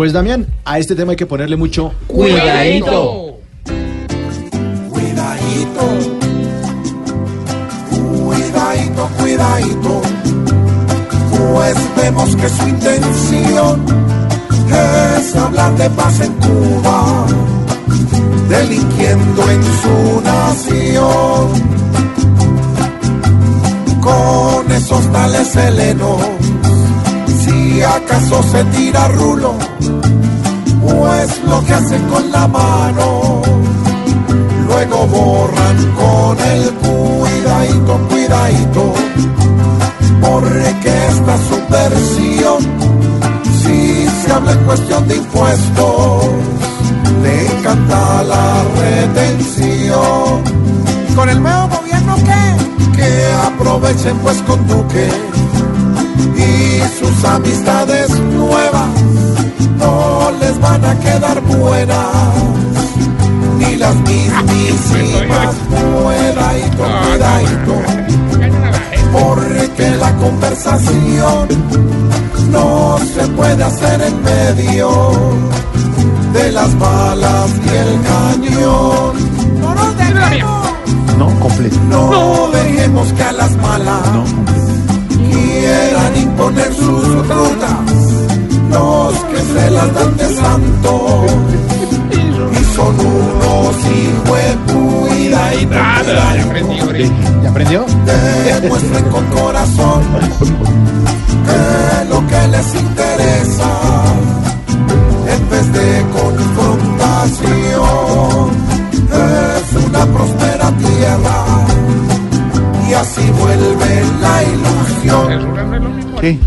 Pues Damián, a este tema hay que ponerle mucho Cuidadito. Cuidadito, cuidadito, cuidadito, pues vemos que su intención es hablar de paz en Cuba, delinquiendo en su nación. Con esos tales helenos, si acaso se tira rulo, pues lo que hace con la mano luego borran con el cuidadito, cuidadito, porque esta subversión, si se habla en cuestión de impuestos, le encanta la retención. ¿Con el nuevo gobierno qué? Que aprovechen pues con Duque y sus amistades nuevas no les van a quedar buenas ni las mismísimas cuidadito, cuidadito porque la conversación no se puede hacer en medio de las balas y el cañón no completo. no dejemos que a las malas No cuidadito ¿Ya aprendió? demuestren con corazón que lo que les interesa en vez de confrontación es una próspera tierra y así vuelve la ilusión ¿Qué?